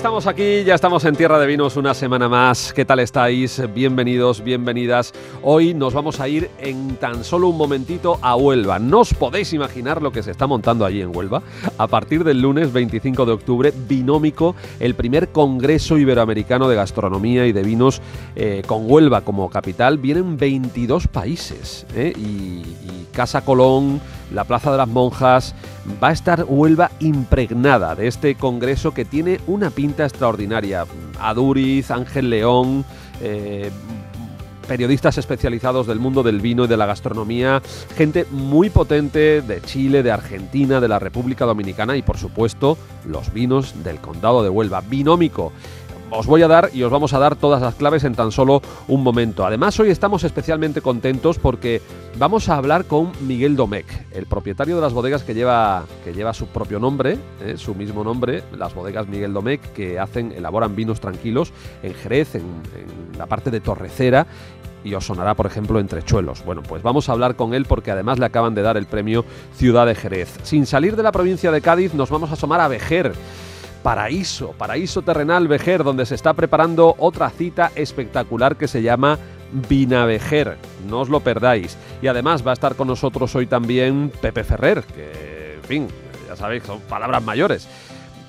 Estamos aquí, ya estamos en Tierra de Vinos una semana más. ¿Qué tal estáis? Bienvenidos, bienvenidas. Hoy nos vamos a ir en tan solo un momentito a Huelva. No os podéis imaginar lo que se está montando allí en Huelva. A partir del lunes 25 de octubre, Binómico, el primer Congreso Iberoamericano de Gastronomía y de Vinos eh, con Huelva como capital. Vienen 22 países ¿eh? y, y Casa Colón, la Plaza de las Monjas, va a estar Huelva impregnada de este congreso que tiene una pinta extraordinaria. Aduriz, Ángel León, eh, periodistas especializados del mundo del vino y de la gastronomía, gente muy potente de Chile, de Argentina, de la República Dominicana y por supuesto los vinos del condado de Huelva. Binómico os voy a dar y os vamos a dar todas las claves en tan solo un momento. Además, hoy estamos especialmente contentos porque vamos a hablar con Miguel Domecq, el propietario de las bodegas que lleva, que lleva su propio nombre, eh, su mismo nombre, las bodegas Miguel Domecq, que hacen, elaboran vinos tranquilos en Jerez, en, en la parte de Torrecera y os sonará, por ejemplo, Entrechuelos. Bueno, pues vamos a hablar con él porque además le acaban de dar el premio Ciudad de Jerez. Sin salir de la provincia de Cádiz, nos vamos a asomar a Vejer paraíso, paraíso terrenal Vejer, donde se está preparando otra cita espectacular que se llama Vinavejer. No os lo perdáis. Y además va a estar con nosotros hoy también Pepe Ferrer, que, en fin, ya sabéis, son palabras mayores.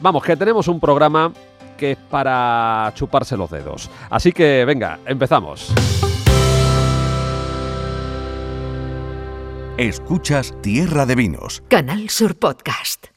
Vamos, que tenemos un programa que es para chuparse los dedos. Así que venga, empezamos. Escuchas Tierra de Vinos. Canal Sur Podcast.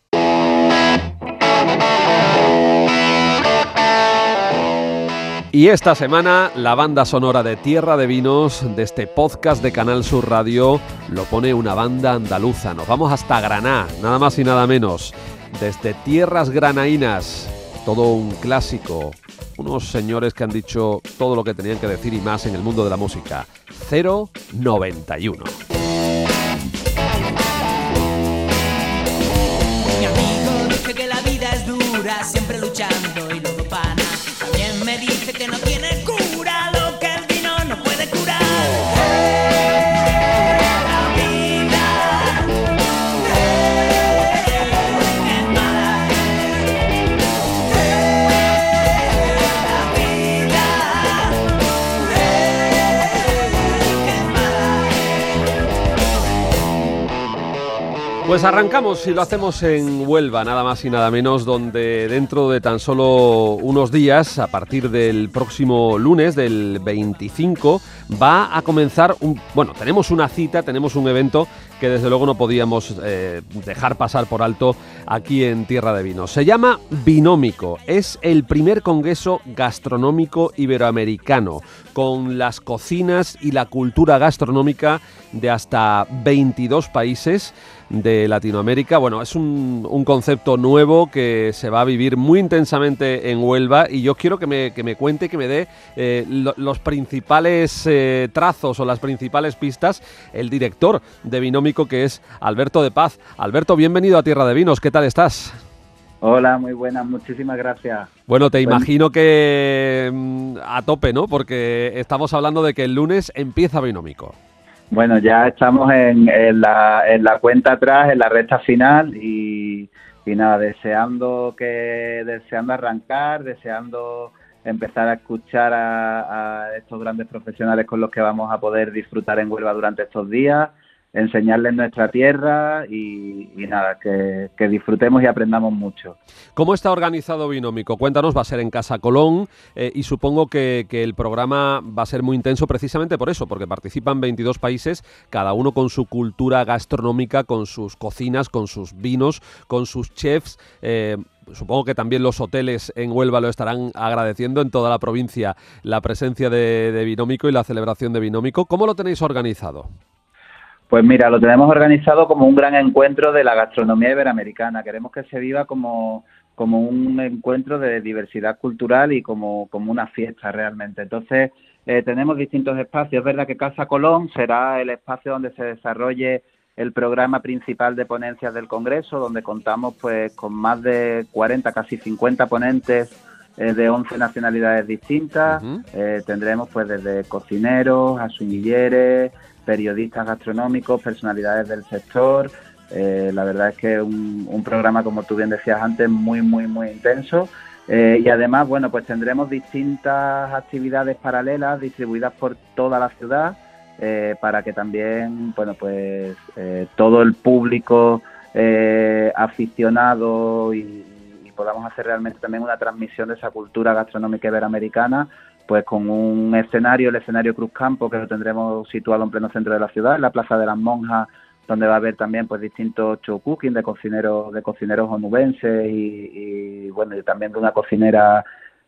Y esta semana la banda sonora de Tierra de Vinos de este podcast de Canal Sur Radio lo pone una banda andaluza. Nos vamos hasta Granada, nada más y nada menos. Desde Tierras Granaínas, todo un clásico. Unos señores que han dicho todo lo que tenían que decir y más en el mundo de la música. 091. Pues arrancamos y lo hacemos en Huelva, nada más y nada menos, donde dentro de tan solo unos días, a partir del próximo lunes, del 25, va a comenzar un... Bueno, tenemos una cita, tenemos un evento que desde luego no podíamos eh, dejar pasar por alto aquí en Tierra de Vinos. Se llama Binómico, es el primer congreso gastronómico iberoamericano, con las cocinas y la cultura gastronómica de hasta 22 países de Latinoamérica. Bueno, es un, concepto nuevo que se va a vivir muy intensamente en Huelva y yo quiero que me, que me cuente, que me dé eh, lo, los principales eh, trazos o las principales pistas el director de Binómico que es Alberto de Paz. Alberto, bienvenido a Tierra de Vinos, ¿qué tal estás? Hola, muy buenas, muchísimas gracias. Bueno, te bueno. imagino que mm, a tope, ¿no? Porque estamos hablando de que el lunes empieza Binómico. Bueno, ya estamos en, en, la, en, la, cuenta atrás, en la recta final y, y, nada, deseando que deseando arrancar, deseando empezar a escuchar a, a, estos grandes profesionales con los que vamos a poder disfrutar en Huelva durante estos días, enseñarles nuestra tierra y, nada, que, disfrutemos y aprendamos mucho. ¿Cómo está organizado Binómico? Cuéntanos, va a ser en Casa Colón eh, y supongo que, que, el programa va a ser muy intenso precisamente por eso, porque participan 22 países, cada uno con su cultura gastronómica, con sus cocinas, con sus vinos, con sus chefs. Eh, supongo que también los hoteles en Huelva lo estarán agradeciendo en toda la provincia la presencia de, de Binómico y la celebración de Binómico. ¿Cómo lo tenéis organizado? Pues mira, lo tenemos organizado como un gran encuentro de la gastronomía iberoamericana. Queremos que se viva como, como un encuentro de diversidad cultural y como, como una fiesta realmente. Entonces, eh, tenemos distintos espacios. Es verdad que Casa Colón será el espacio donde se desarrolle el programa principal de ponencias del Congreso, donde contamos pues con más de 40, casi 50 ponentes eh, de 11 nacionalidades distintas. Eh, tendremos pues desde cocineros a sumilleres, periodistas gastronómicos, personalidades del sector. la verdad es que un, un programa, como tú bien decías antes, muy, muy, muy intenso. y además, bueno, pues tendremos distintas actividades paralelas distribuidas por toda la ciudad eh, para que también, bueno, pues eh, todo el público eh, aficionado y, podamos hacer realmente también una transmisión de esa cultura gastronómica iberoamericana, pues con un escenario, el escenario Cruz Campo, que lo tendremos situado en pleno centro de la ciudad, en la Plaza de las Monjas, donde va a haber también pues distintos show cooking de cocineros de cocineros onubenses y, y bueno y también de una cocinera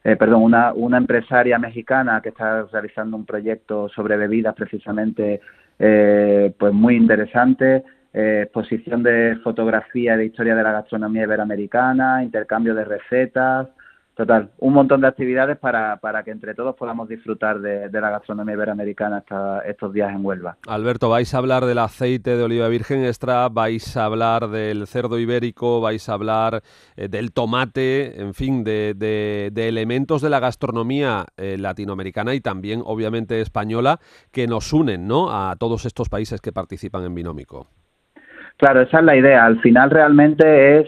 eh, perdón, una, una empresaria mexicana que está realizando un proyecto sobre bebidas precisamente, eh, pues muy interesante, eh, exposición de fotografía de historia de la gastronomía iberoamericana, intercambio de recetas, Total, un montón de actividades para, para que entre todos podamos disfrutar de, la gastronomía iberoamericana estos días en Huelva. Alberto, vais a hablar del aceite de oliva virgen extra, vais a hablar del cerdo ibérico, vais a hablar eh, del tomate, en fin, de, de, elementos de la gastronomía eh, latinoamericana y también, obviamente, española que nos unen ¿no? a todos estos países que participan en Binómico. Claro, esa es la idea. Al final realmente es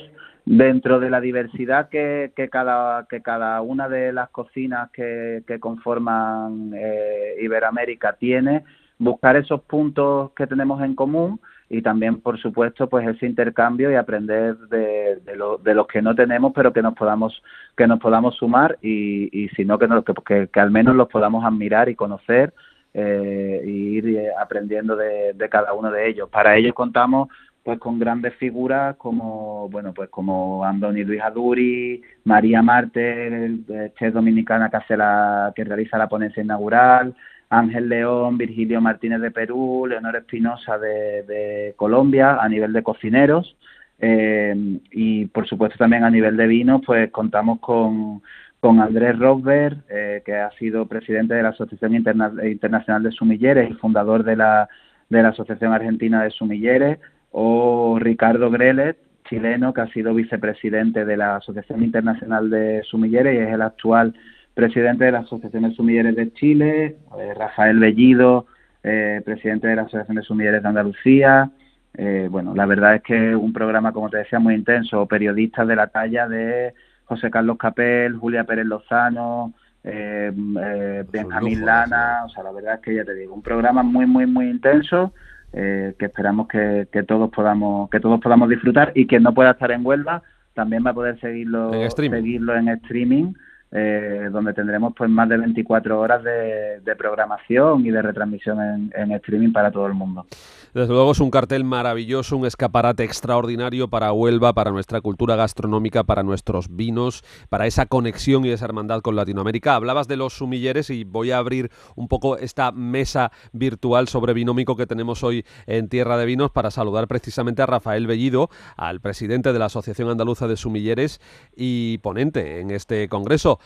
dentro de la diversidad que, que, cada, que cada una de las cocinas que, conforman eh, Iberoamérica tiene, buscar esos puntos que tenemos en común y también, por supuesto, pues ese intercambio y aprender de, lo, de los que no tenemos, pero que nos podamos que nos podamos sumar y, y si no que, que, que, al menos los podamos admirar y conocer eh, e ir eh, aprendiendo de, de cada uno de ellos. Para ello contamos pues con grandes figuras como bueno pues como Andoni Luis Aduri, María Marte, chef dominicana que hace la, que realiza la ponencia inaugural, Ángel León, Virgilio Martínez de Perú, Leonor Espinosa de, Colombia a nivel de cocineros eh, y por supuesto también a nivel de vinos pues contamos con con Andrés Rosberg, eh, que ha sido presidente de la Asociación Internacional de Sumilleres y fundador de la, de la Asociación Argentina de Sumilleres, o Ricardo Grelet, chileno, que ha sido vicepresidente de la Asociación Internacional de Sumilleres y es el actual presidente de la Asociación de Sumilleres de Chile, eh, Rafael Bellido, eh, presidente de la Asociación de Sumilleres de Andalucía. Eh, bueno, la verdad es que un programa, como te decía, muy intenso, periodistas de la talla de José Carlos Capel, Julia Pérez Lozano, Benjamín Lana, o sea, la verdad es que ya te digo, un programa muy, muy, muy intenso eh, que esperamos que, todos podamos que todos podamos disfrutar y quien no pueda estar en Huelva también va a poder seguirlo en seguirlo en streaming eh, donde tendremos pues más de 24 horas de, programación y de retransmisión en, streaming para todo el mundo. Desde luego es un cartel maravilloso, un escaparate extraordinario para Huelva, para nuestra cultura gastronómica, para nuestros vinos, para esa conexión y esa hermandad con Latinoamérica. Hablabas de los sumilleres y voy a abrir un poco esta mesa virtual sobre binómico que tenemos hoy en Tierra de Vinos para saludar precisamente a Rafael Bellido, al presidente de la Asociación Andaluza de Sumilleres y ponente en este congreso.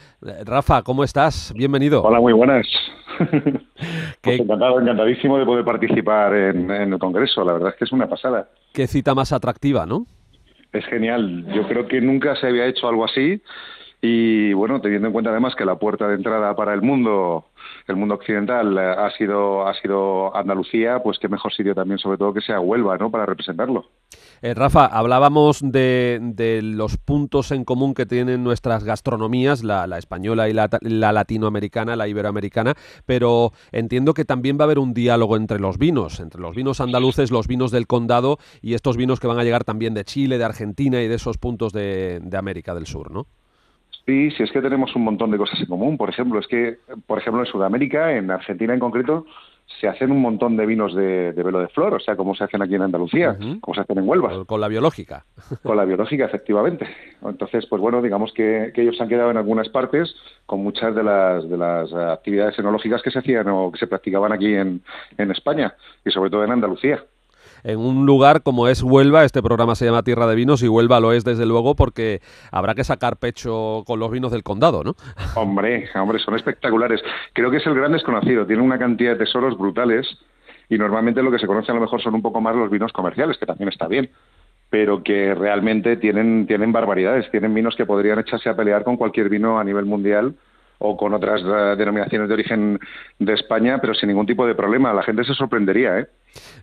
Rafa, ¿cómo estás? Bienvenido. Hola, muy buenas. pues encantado, encantadísimo de poder participar en, el Congreso. La verdad es que es una pasada. Qué cita más atractiva, ¿no? Es genial. Yo creo que nunca se había hecho algo así. Y bueno, teniendo en cuenta además que la puerta de entrada para el mundo, el mundo occidental, eh, ha sido, ha sido Andalucía, pues qué mejor sitio también, sobre todo que sea Huelva, ¿no? Para representarlo. Eh, Rafa, hablábamos de, los puntos en común que tienen nuestras gastronomías, la, española y la, latinoamericana, la iberoamericana, pero entiendo que también va a haber un diálogo entre los vinos, entre los vinos andaluces, los vinos del condado y estos vinos que van a llegar también de Chile, de Argentina y de esos puntos de, de América del Sur, ¿no? Sí, sí, es que tenemos un montón de cosas en común. Por ejemplo, es que, por ejemplo, en Sudamérica, en Argentina en concreto, se hacen un montón de vinos de, velo de flor, o sea, como se hacen aquí en Andalucía, como se hacen en Huelva. Con la biológica. Con la biológica, efectivamente. Entonces, pues bueno, digamos que, ellos han quedado en algunas partes con muchas de las, de las actividades enológicas que se hacían o que se practicaban aquí en, en España y sobre todo en Andalucía en un lugar como es Huelva. Este programa se llama Tierra de Vinos y Huelva lo es desde luego porque habrá que sacar pecho con los vinos del condado, ¿no? Hombre, hombre, son espectaculares. Creo que es el gran desconocido. Tiene una cantidad de tesoros brutales y normalmente lo que se conoce a lo mejor son un poco más los vinos comerciales, que también está bien pero que realmente tienen, tienen barbaridades, tienen vinos que podrían echarse a pelear con cualquier vino a nivel mundial o con otras eh, denominaciones de origen de España, pero sin ningún tipo de problema. La gente se sorprendería, ¿eh?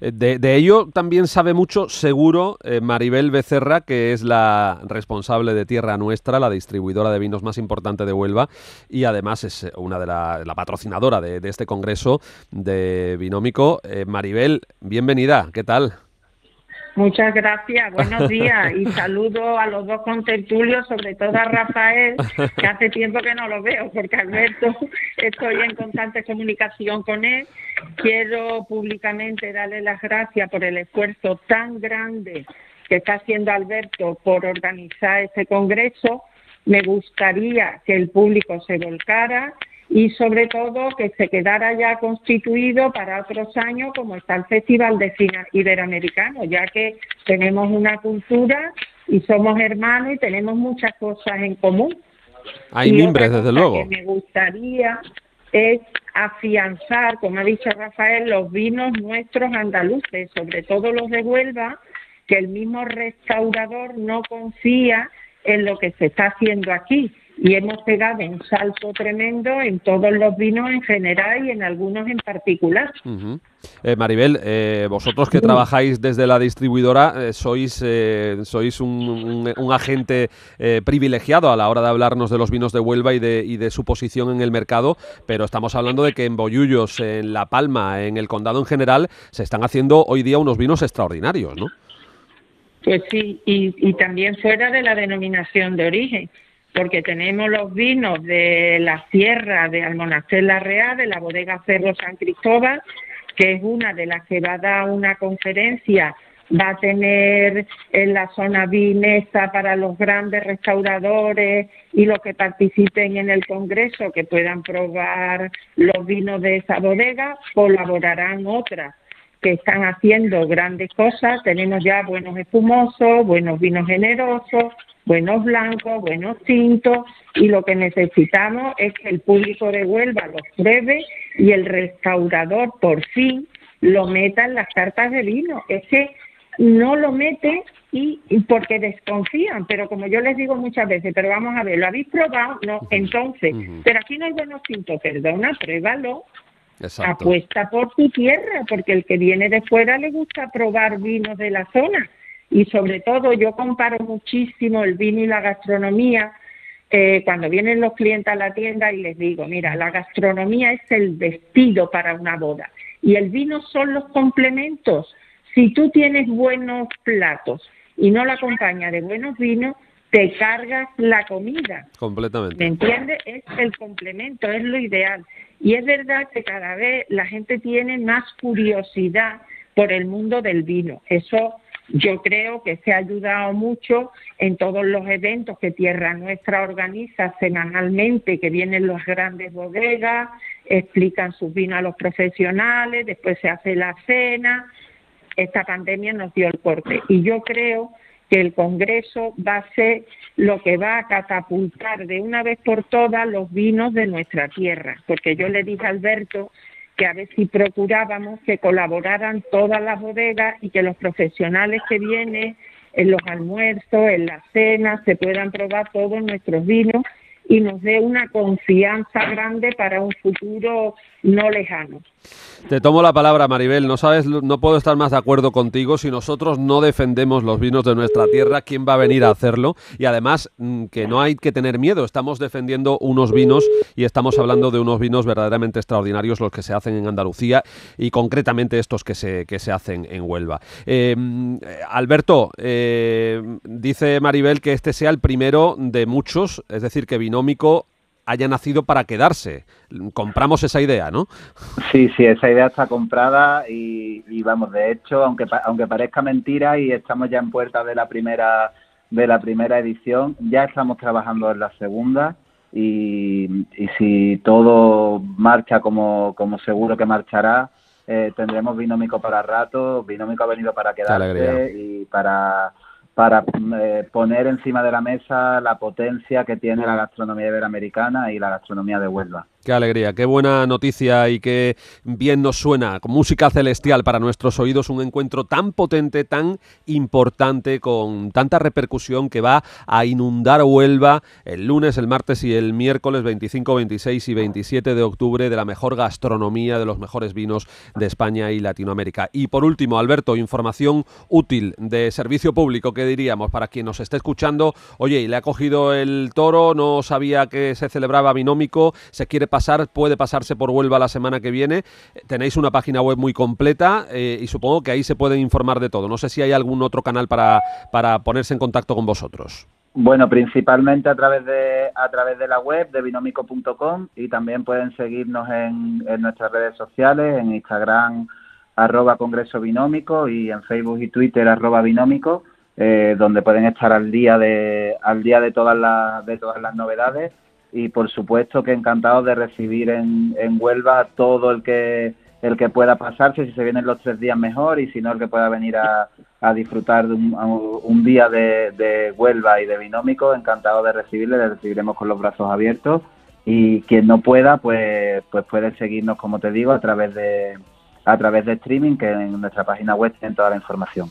eh de, ello también sabe mucho, seguro, eh, Maribel Becerra, que es la responsable de Tierra Nuestra, la distribuidora de vinos más importante de Huelva, y además es una de la, patrocinadora de, de, este congreso de Binómico. Maribel, bienvenida, ¿qué tal? Muchas gracias, buenos días y saludo a los dos contertulios, sobre todo a Rafael, que hace tiempo que no lo veo, porque Alberto estoy en constante comunicación con él. Quiero públicamente darle las gracias por el esfuerzo tan grande que está haciendo Alberto por organizar este congreso. Me gustaría que el público se volcara y sobre todo que se quedara ya constituido para otros años como está el Festival de Cine Iberoamericano, ya que tenemos una cultura y somos hermanos y tenemos muchas cosas en común. Hay mimbres, desde luego. que me gustaría es afianzar, como ha dicho Rafael, los vinos nuestros andaluces, sobre todo los de Huelva, que el mismo restaurador no confía en lo que se está haciendo aquí y hemos pegado un salto tremendo en todos los vinos en general y en algunos en particular. Eh, Maribel, eh, vosotros que trabajáis desde la distribuidora eh, sois, sois un, agente privilegiado a la hora de hablarnos de los vinos de Huelva y de, y de su posición en el mercado, pero estamos hablando de que en Boyullos, en La Palma, en el condado en general, se están haciendo hoy día unos vinos extraordinarios, ¿no? Pues sí, y, y también fuera de la denominación de origen porque tenemos los vinos de la sierra de Almonaster La Real, de la bodega Cerro San Cristóbal, que es una de las que va a dar una conferencia, va a tener en la zona vinesa para los grandes restauradores y los que participen en el congreso que puedan probar los vinos de esa bodega, colaborarán otras que están haciendo grandes cosas. Tenemos ya buenos espumosos, buenos vinos generosos, buenos blancos, buenos tintos, y lo que necesitamos es que el público de Huelva los pruebe y el restaurador por fin lo meta en las cartas de vino. Es que no lo mete y, porque desconfían, pero como yo les digo muchas veces, pero vamos a ver, ¿lo habéis probado? No, entonces, pero aquí no hay buenos tintos, perdona, pruébalo. Apuesta por tu tierra, porque el que viene de fuera le gusta probar vinos de la zona y sobre todo yo comparo muchísimo el vino y la gastronomía eh, cuando vienen los clientes a la tienda y les digo, mira, la gastronomía es el vestido para una boda y el vino son los complementos. Si tú tienes buenos platos y no la acompaña de buenos vinos, te cargas la comida. Completamente. ¿Me entiendes? Es el complemento, es lo ideal. Y es verdad que cada vez la gente tiene más curiosidad por el mundo del vino. Eso yo creo que se ha ayudado mucho en todos los eventos que Tierra Nuestra organiza semanalmente, que vienen las grandes bodegas, explican sus vinos a los profesionales, después se hace la cena. Esta pandemia nos dio el corte y yo creo que el Congreso va a ser lo que va a catapultar de una vez por todas los vinos de nuestra tierra, porque yo le dije a Alberto que a ver si procurábamos que colaboraran todas las bodegas y que los profesionales que vienen en los almuerzos, en las cenas, se puedan probar todos nuestros vinos y nos dé una confianza grande para un futuro no lejano. Te tomo la palabra, Maribel. No sabes, no puedo estar más de acuerdo contigo. Si nosotros no defendemos los vinos de nuestra tierra, ¿quién va a venir a hacerlo? Y además, mm, que no hay que tener miedo. Estamos defendiendo unos vinos y estamos hablando de unos vinos verdaderamente extraordinarios, los que se hacen en Andalucía y concretamente estos que se, que se hacen en Huelva. Eh, Alberto, eh, dice Maribel que este sea el primero de muchos, es decir, que Binómico haya nacido para quedarse. Compramos esa idea, ¿no? Sí, sí, esa idea está comprada y, vamos, de hecho, aunque aunque parezca mentira y estamos ya en puerta de la primera de la primera edición, ya estamos trabajando en la segunda y, si todo marcha como, como seguro que marchará, eh, tendremos binómico para rato, binómico ha venido para quedarse y para para eh, poner encima de la mesa la potencia que tiene la gastronomía iberoamericana y la gastronomía de Huelva. Qué alegría, qué buena noticia y qué bien nos suena, música celestial para nuestros oídos, un encuentro tan potente, tan importante, con tanta repercusión que va a inundar Huelva el lunes, el martes y el miércoles 25, 26 y 27 de octubre de la mejor gastronomía, de los mejores vinos de España y Latinoamérica. Y por último, Alberto, información útil de servicio público, ¿qué diríamos? Para quien nos esté escuchando, oye, le ha cogido el toro, no sabía que se celebraba binómico, se quiere pasar, puede pasarse por Huelva la semana que viene. Tenéis una página web muy completa eh, y supongo que ahí se pueden informar de todo. No sé si hay algún otro canal para, para ponerse en contacto con vosotros. Bueno, principalmente a través de a través de la web de binomico.com y también pueden seguirnos en, en nuestras redes sociales, en Instagram arroba Congreso y en Facebook y Twitter arroba Binómico, eh, donde pueden estar al día de al día de todas las de todas las novedades y por supuesto que encantados de recibir en, en Huelva todo el que el que pueda pasarse, si se vienen los tres días mejor y si no el que pueda venir a, a disfrutar de un, un día de, de, Huelva y de Binómico, encantado de recibirle, le recibiremos con los brazos abiertos y quien no pueda pues pues puede seguirnos como te digo a través de a través de streaming que en nuestra página web tienen toda la información.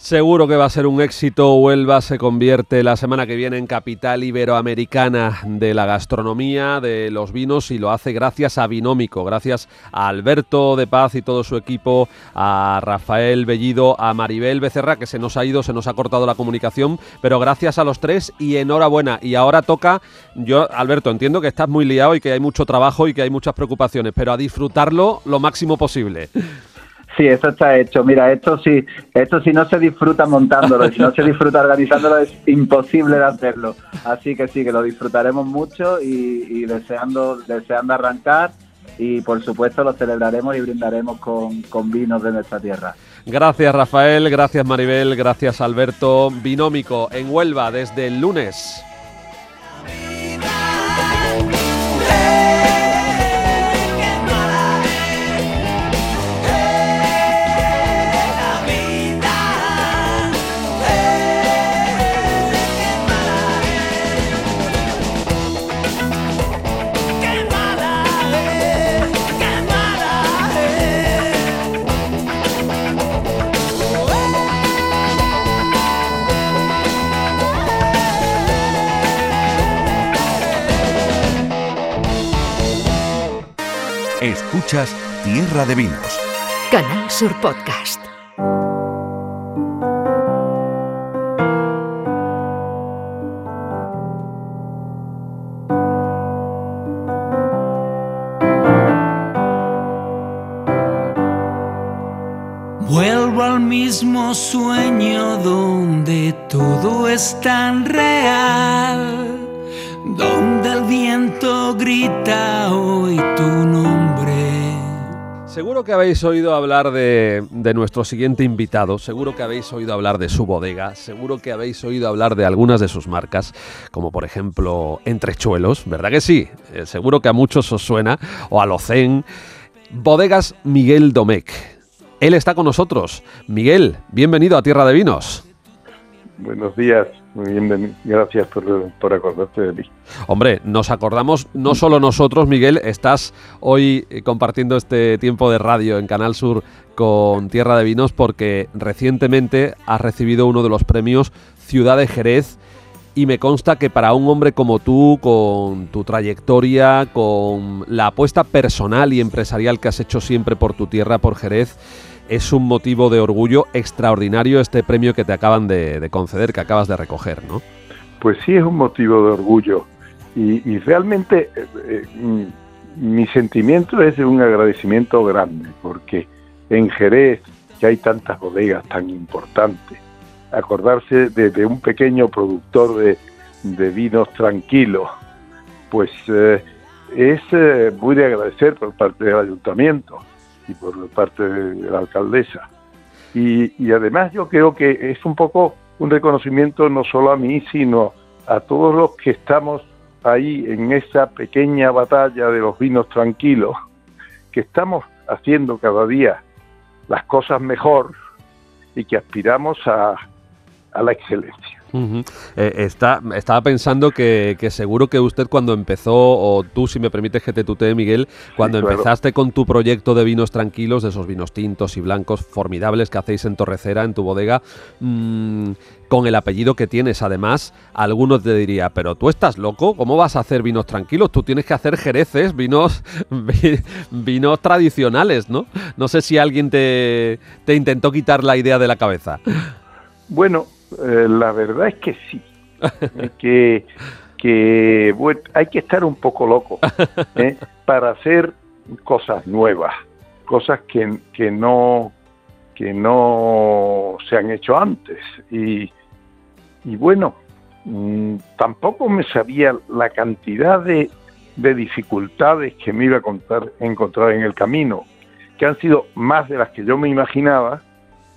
Seguro que va a ser un éxito. Huelva se convierte la semana que viene en capital iberoamericana de la gastronomía, de los vinos y lo hace gracias a Binómico, gracias a Alberto de Paz y todo su equipo, a Rafael Bellido, a Maribel Becerra, que se nos ha ido, se nos ha cortado la comunicación, pero gracias a los tres y enhorabuena. Y ahora toca, yo, Alberto, entiendo que estás muy liado y que hay mucho trabajo y que hay muchas preocupaciones, pero a disfrutarlo lo máximo posible. Sí, eso está hecho. Mira, esto sí, esto si no se disfruta montándolo, si no se disfruta organizándolo, es imposible de hacerlo. Así que sí, que lo disfrutaremos mucho y, y deseando, deseando arrancar y por supuesto lo celebraremos y brindaremos con, con, vinos de nuestra tierra. Gracias Rafael, gracias Maribel, gracias Alberto. Binómico en Huelva desde el lunes. Escuchas Tierra de Vinos. Canal Sur Podcast. Que habéis oído hablar de, nuestro siguiente invitado, seguro que habéis oído hablar de su bodega, seguro que habéis oído hablar de algunas de sus marcas, como por ejemplo Entrechuelos, ¿verdad que sí? Eh, seguro que a muchos os suena, o Alocén. Bodegas Miguel Domecq. Él está con nosotros. Miguel, bienvenido a Tierra de Vinos. Buenos días, muy bien, gracias por, acordarte de mí. Hombre, nos acordamos no solo nosotros, Miguel, estás hoy compartiendo este tiempo de radio en Canal Sur con Tierra de Vinos porque recientemente has recibido uno de los premios Ciudad de Jerez y me consta que para un hombre como tú, con tu trayectoria, con la apuesta personal y empresarial que has hecho siempre por tu tierra, por Jerez, es un motivo de orgullo extraordinario este premio que te acaban de, de, conceder, que acabas de recoger, ¿no? Pues sí, es un motivo de orgullo. Y, y realmente eh, eh, mi sentimiento es de un agradecimiento grande, porque en Jerez, que hay tantas bodegas tan importantes, acordarse de, un pequeño productor de, vinos tranquilos, pues eh, es muy de agradecer por parte del ayuntamiento y por parte de la alcaldesa. Y, y, además yo creo que es un poco un reconocimiento no solo a mí, sino a todos los que estamos ahí en esa pequeña batalla de los vinos tranquilos, que estamos haciendo cada día las cosas mejor y que aspiramos a, a la excelencia. Eh, está, estaba pensando que, que seguro que usted cuando empezó, o tú si me permites que te tutee Miguel, cuando claro. empezaste con tu proyecto de vinos tranquilos, de esos vinos tintos y blancos formidables que hacéis en Torrecera, en tu bodega, mm, con el apellido que tienes además, algunos te diría, pero tú estás loco, ¿cómo vas a hacer vinos tranquilos? Tú tienes que hacer jereces, vinos, vi- vinos tradicionales, ¿no? No sé si alguien te, te intentó quitar la idea de la cabeza. Bueno, eh, la verdad es que sí. Que, que bueno, hay que estar un poco loco ¿eh? para hacer cosas nuevas, cosas que, que no que no se han hecho antes. Y, y bueno, mm, tampoco me sabía la cantidad de, de dificultades que me iba a contar- encontrar en el camino, que han sido más de las que yo me imaginaba,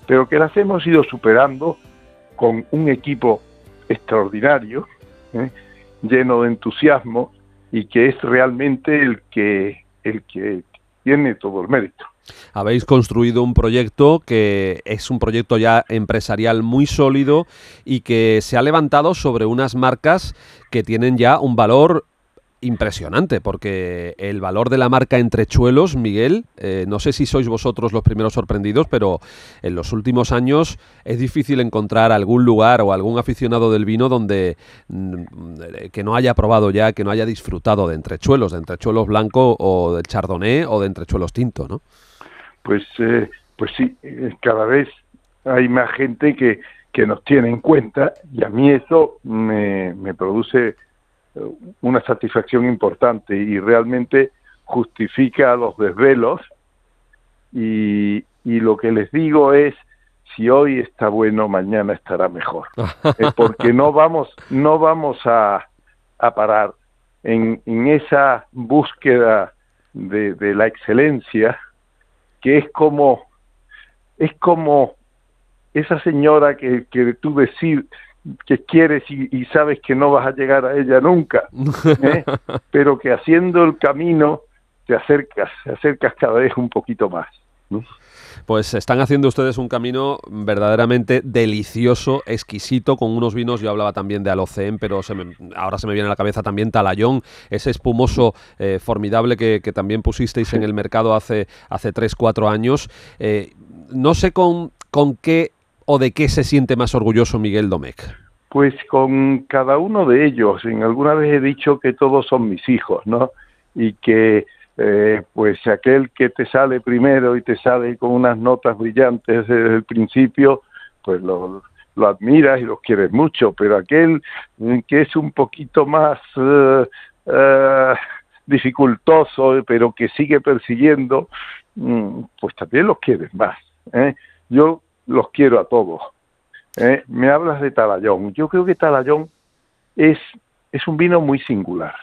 pero que las hemos ido superando con un equipo extraordinario, ¿eh? lleno de entusiasmo y que es realmente el que el que tiene todo el mérito. Habéis construido un proyecto que es un proyecto ya empresarial muy sólido y que se ha levantado sobre unas marcas que tienen ya un valor impresionante, porque el valor de la marca Entrechuelos, Miguel, eh, no sé si sois vosotros los primeros sorprendidos, pero en los últimos años es difícil encontrar algún lugar o algún aficionado del vino donde mm, que no haya probado ya, que no haya disfrutado de Entrechuelos, de Entrechuelos blanco o del Chardonnay o de Entrechuelos tinto, ¿no? Pues eh, pues sí, eh, cada vez hay más gente que, que nos tiene en cuenta y a mí eso me, me produce una satisfacción importante y realmente justifica los desvelos. Y, y lo que les digo es si hoy está bueno mañana estará mejor. Eh, porque no vamos no vamos a, a parar en, en esa búsqueda de, de la excelencia que es como es como esa señora que, que tú que quieres y, y sabes que no vas a llegar a ella nunca, ¿eh? pero que haciendo el camino te acercas, te acercas cada vez un poquito más. ¿no? Pues están haciendo ustedes un camino verdaderamente delicioso, exquisito, con unos vinos. Yo hablaba también de Alocén, pero se me- ahora se me viene a la cabeza también Talayón, ese espumoso eh, formidable que, que también pusisteis en el mercado hace, hace 3-4 años. Eh, no sé con, con qué o de qué se siente más orgulloso Miguel Domecq. Pues con cada uno de ellos, en alguna vez he dicho que todos son mis hijos, ¿no? Y que eh, pues aquel que te sale primero y te sale con unas notas brillantes desde el principio, pues lo, lo admiras y los quieres mucho, pero aquel mm, que es un poquito más eh, eh, dificultoso, pero que sigue persiguiendo, mm, pues también los quieres más. ¿eh? Yo los quiero a todos. ¿eh? Me hablas de Talayón. Yo creo que Talayón es, es un vino muy singular,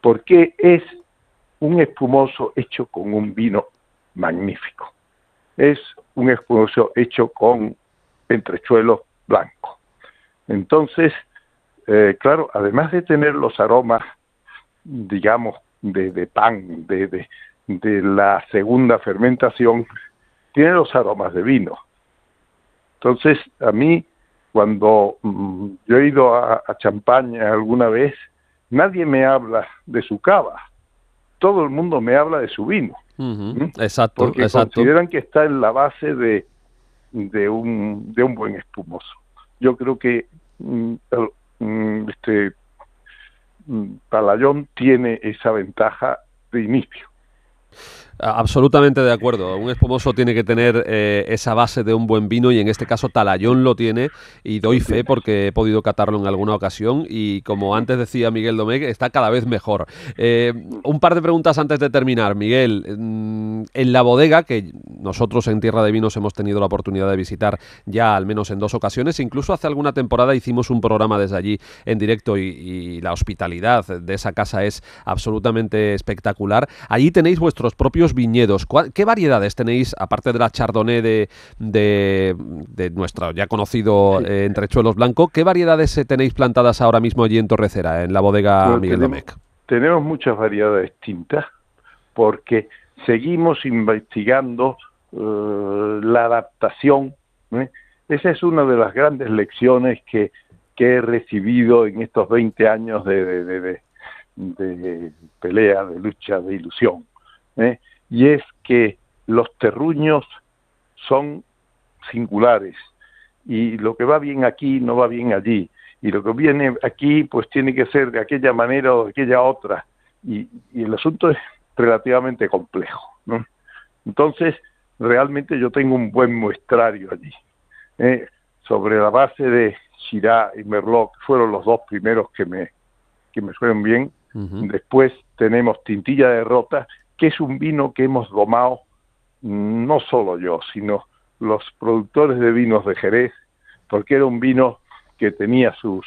porque es un espumoso hecho con un vino magnífico. Es un espumoso hecho con entrechuelo blanco. Entonces, eh, claro, además de tener los aromas, digamos, de, de pan, de, de la segunda fermentación, tiene los aromas de vino. Entonces, a mí, cuando mm, yo he ido a, a Champaña alguna vez, nadie me habla de su cava. Todo el mundo me habla de su vino. ¿Mm? Exacto, Porque exacto. consideran que está en la base de, de, un, de un buen espumoso. Yo creo que mm, el- este mm, Talayón tiene esa ventaja de inicio. Absolutamente de acuerdo. Un espumoso tiene que tener eh, esa base de un buen vino y en este caso Talayón lo tiene y doy fe porque he podido catarlo en alguna ocasión y como antes decía Miguel Domecq, está cada vez mejor. Eh, un par de preguntas antes de terminar. Miguel, mm, en la bodega que nosotros en Tierra de Vinos hemos tenido la oportunidad de visitar ya al menos en dos ocasiones, incluso hace alguna temporada hicimos un programa desde allí en directo y, y la hospitalidad de esa casa es absolutamente espectacular. Allí tenéis vuestros propios viñedos. ¿Cuál- ¿Qué variedades tenéis, aparte de la Chardonnay de, de, de nuestro ya conocido eh, Entrechuelos Blanco, qué variedades eh, tenéis plantadas ahora mismo allí en Torrecera, en la bodega Bueno, Miguel tenemos, Domecq? tenemos muchas variedades distintas porque seguimos investigando eh, la adaptación ¿eh? esa es una de las grandes lecciones que, que he recibido en estos 20 años de, de, de, de pelea, de lucha, de ilusión. ¿eh? Y es que los terruños son singulares. Y lo que va bien aquí no va bien allí. Y lo que viene aquí pues tiene que ser de aquella manera o de aquella otra. Y, y el asunto es relativamente complejo ¿no? entonces realmente yo tengo un buen muestrario allí ¿eh? sobre la base de Chirá y Merlot que fueron los dos primeros que me que me fueron bien. Después tenemos Tintilla de Rota que es un vino que hemos domado no solo yo, sino los productores de vinos de Jerez, porque era un vino que tenía sus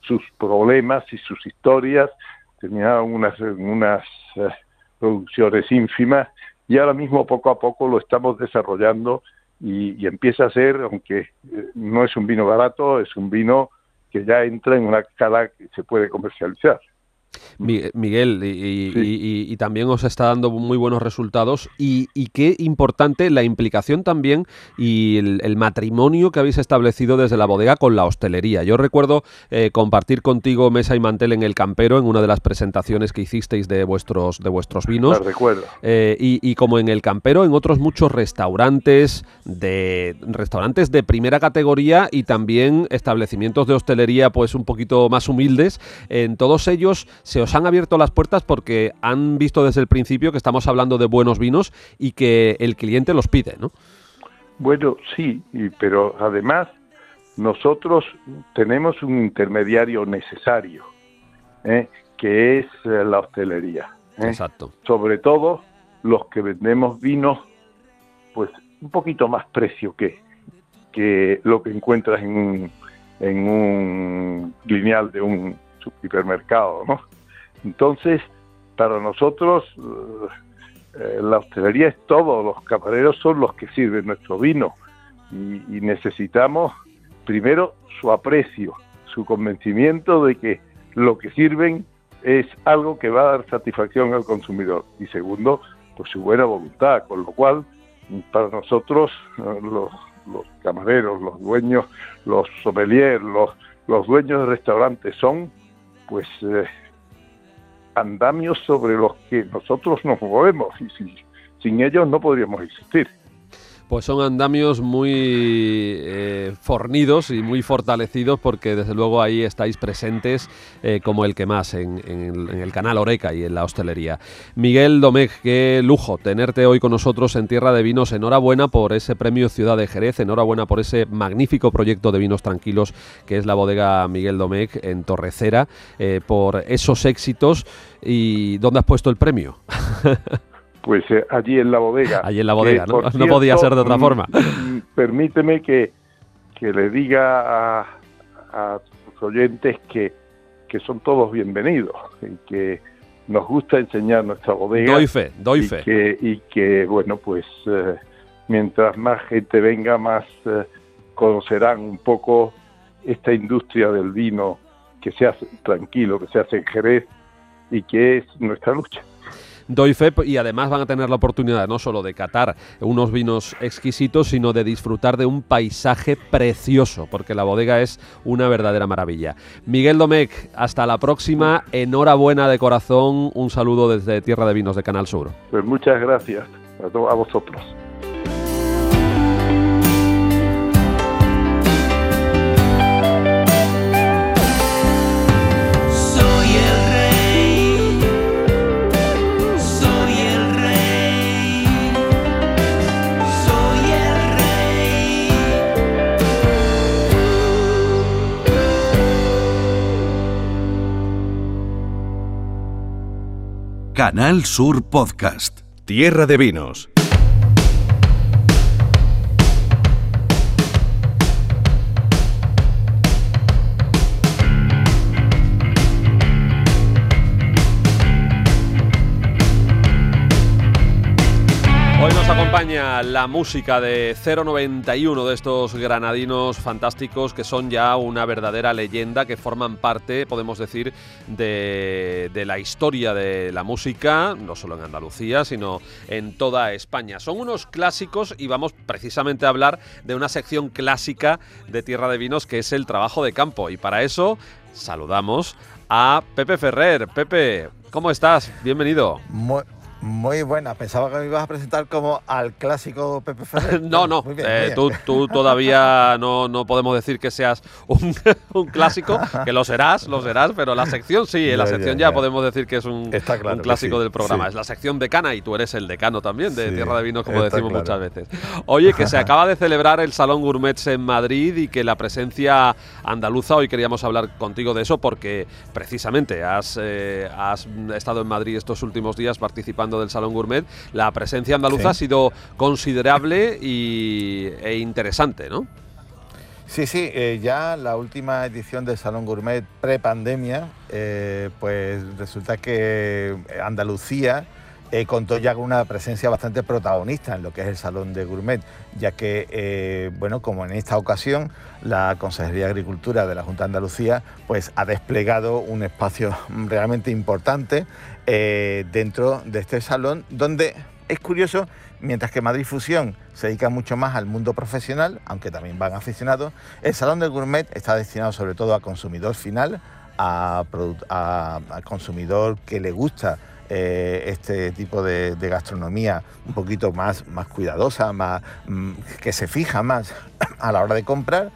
sus problemas y sus historias, tenía unas unas eh, producciones ínfimas y ahora mismo poco a poco lo estamos desarrollando y, y empieza a ser, aunque eh, no es un vino barato, es un vino que ya entra en una escala que se puede comercializar. Mi- Miguel, y, y- Sí. y- y también os está dando muy buenos resultados y, qué importante la implicación también y el, el matrimonio que habéis establecido desde la bodega con la hostelería. Yo recuerdo eh, compartir contigo mesa y mantel en el campero en una de las presentaciones que hicisteis de vuestros, de vuestros vinos. Recuerdo. Eh, y, y como en el campero, en otros muchos restaurantes de restaurantes de primera categoría y también establecimientos de hostelería, pues un poquito más humildes. En todos ellos se os han abierto las puertas porque han visto desde el principio que estamos hablando de buenos vinos y que el cliente los pide, ¿no? Bueno, sí, pero además nosotros tenemos un intermediario necesario, ¿eh? que es eh, la hostelería. ¿eh? Exacto. Sobre todo los que vendemos vinos, pues un poquito más precio que, que lo que encuentras en un, en un lineal de un supermercado, ¿no? Entonces, para nosotros eh, eh, la hostelería es todo, los camareros son los que sirven nuestro vino y, necesitamos primero su aprecio, su convencimiento de que lo que sirven es algo que va a dar satisfacción al consumidor y segundo, pues su buena voluntad, con lo cual para nosotros eh, los, los camareros, los dueños, los sommeliers, los, los dueños de restaurantes son pues eh, andamios sobre los que nosotros nos movemos y si- sin ellos no podríamos existir. Pues son andamios muy eh, fornidos y muy fortalecidos porque desde luego ahí estáis presentes eh, como el que más en, el canal Oreca y en la hostelería. Miguel Domecq, qué lujo tenerte hoy con nosotros en Tierra de Vinos. Enhorabuena por ese premio Ciudad de Jerez, enhorabuena por ese magnífico proyecto de vinos tranquilos que es la bodega Miguel Domecq en Torrecera, eh, por esos éxitos. ¿Y dónde has puesto el premio? Pues eh, allí en la bodega. Allí en la bodega, Que, ¿no? No podía ser de otra mm, forma. mm, Permíteme que, que le diga a, a tus oyentes que, que son todos bienvenidos y que nos gusta enseñar nuestra bodega. Doy fe, doy y fe. Que, y que, bueno, pues eh, mientras más gente venga, más eh, conocerán un poco esta industria del vino que se hace tranquilo, que se hace en Jerez y que es nuestra lucha. Doy fe y además van a tener la oportunidad no solo de catar unos vinos exquisitos, sino de disfrutar de un paisaje precioso, porque la bodega es una verdadera maravilla. Miguel Domecq, hasta la próxima, enhorabuena de corazón, un saludo desde Tierra de Vinos de Canal Sur. Pues muchas gracias a, a vosotros. Canal Sur Podcast. Tierra de Vinos. La música de 091 de estos granadinos fantásticos que son ya una verdadera leyenda, que forman parte, podemos decir, de, de, la historia de la música, no solo en Andalucía, sino en toda España. Son unos clásicos y vamos precisamente a hablar de una sección clásica de Tierra de Vinos que es el trabajo de campo. Y para eso saludamos a Pepe Ferrer. Pepe, ¿cómo estás? Bienvenido. Muy, muy buena, pensaba que me ibas a presentar como al clásico Pepe Ferrer. no, no, bien, eh, tú, tú, todavía no, no, podemos decir que seas un, un, clásico, que lo serás, lo serás, pero la sección sí, la sección ya, podemos decir que es un, claro un clásico sí, del programa. sí. Es la sección decana y tú eres el decano también de Sí, Tierra de Vinos, como decimos claro. muchas veces. Oye, que se acaba de celebrar el Salón Gourmets en Madrid y que la presencia andaluza, hoy queríamos hablar contigo de eso porque precisamente has, eh, has estado en Madrid estos últimos días participando del Salón Gourmet la presencia andaluza Sí. ha sido considerable y, e interesante, ¿no? Sí, sí, eh, ya la última edición del Salón Gourmet pre-pandemia, eh, pues resulta que Andalucía eh, contó ya con una presencia bastante protagonista en lo que es el Salón de Gourmet, ya que, eh, bueno, como en esta ocasión, la Consejería de Agricultura de la Junta de Andalucía pues ha desplegado un espacio realmente importante eh, dentro de este salón, donde es curioso, mientras que Madrid Fusión se dedica mucho más al mundo profesional, aunque también van aficionados, el Salón del Gourmet está destinado sobre todo a consumidor final, a- a consumidor que le gusta eh, este tipo de, gastronomía un poquito más, más cuidadosa, más, mm, que se fija más a la hora de comprar.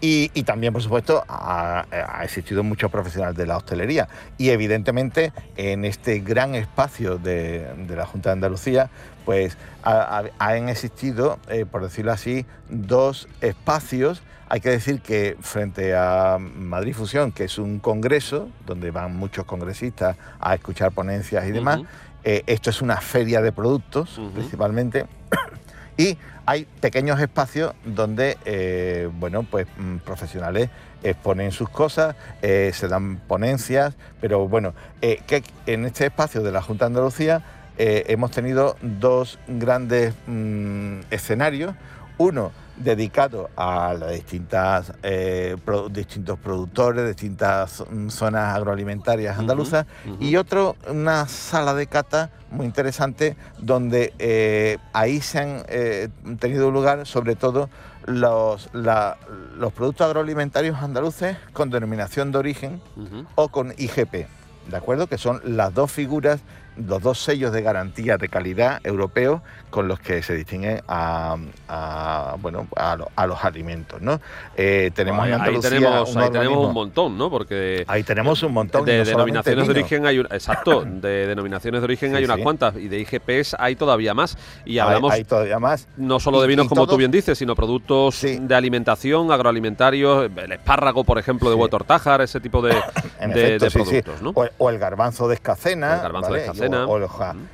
Y, también, por supuesto, ha, existido muchos profesionales de la hostelería. Y evidentemente, en este gran espacio de, la Junta de Andalucía, pues ha- ha- han existido, eh, por decirlo así, dos espacios. Hay que decir que frente a Madrid Fusión, que es un congreso donde van muchos congresistas a escuchar ponencias y demás, eh, esto es una feria de productos principalmente. Y hay pequeños espacios donde, eh, bueno, pues mm, profesionales exponen sus cosas, eh, se dan ponencias, pero bueno, que en este espacio de la Junta de Andalucía hemos tenido dos grandes mm, escenarios. Uno dedicado a las distintas eh, pro- distintos productores, distintas mm, zonas agroalimentarias andaluzas, y otro, una sala de cata muy interesante donde eh, ahí se han eh, tenido lugar sobre todo los, la- los productos agroalimentarios andaluces con denominación de origen o con IGP, ¿de acuerdo? Que son las dos figuras, los dos sellos de garantía de calidad europeos con los que se distinguen a, a, bueno, a, lo- a los alimentos, ¿no? Eh, tenemos ahí, en ahí Andalucía tenemos, un ahí tenemos un montón, ¿no? Porque Ahí tenemos un montón. de no denominaciones de origen hay un- exacto, de denominaciones de origen Sí, hay unas sí. cuantas y de IGPs hay todavía más. Y hablamos hay todavía más. no solo de vinos como tú bien dices, sino productos Sí. de alimentación, agroalimentarios, el espárrago, por ejemplo, de Sí. Huetor Tájar, ese tipo de, efecto, productos, ¿no? O, o el garbanzo de escacena. El garbanzo de ¿vale? Escacena. O,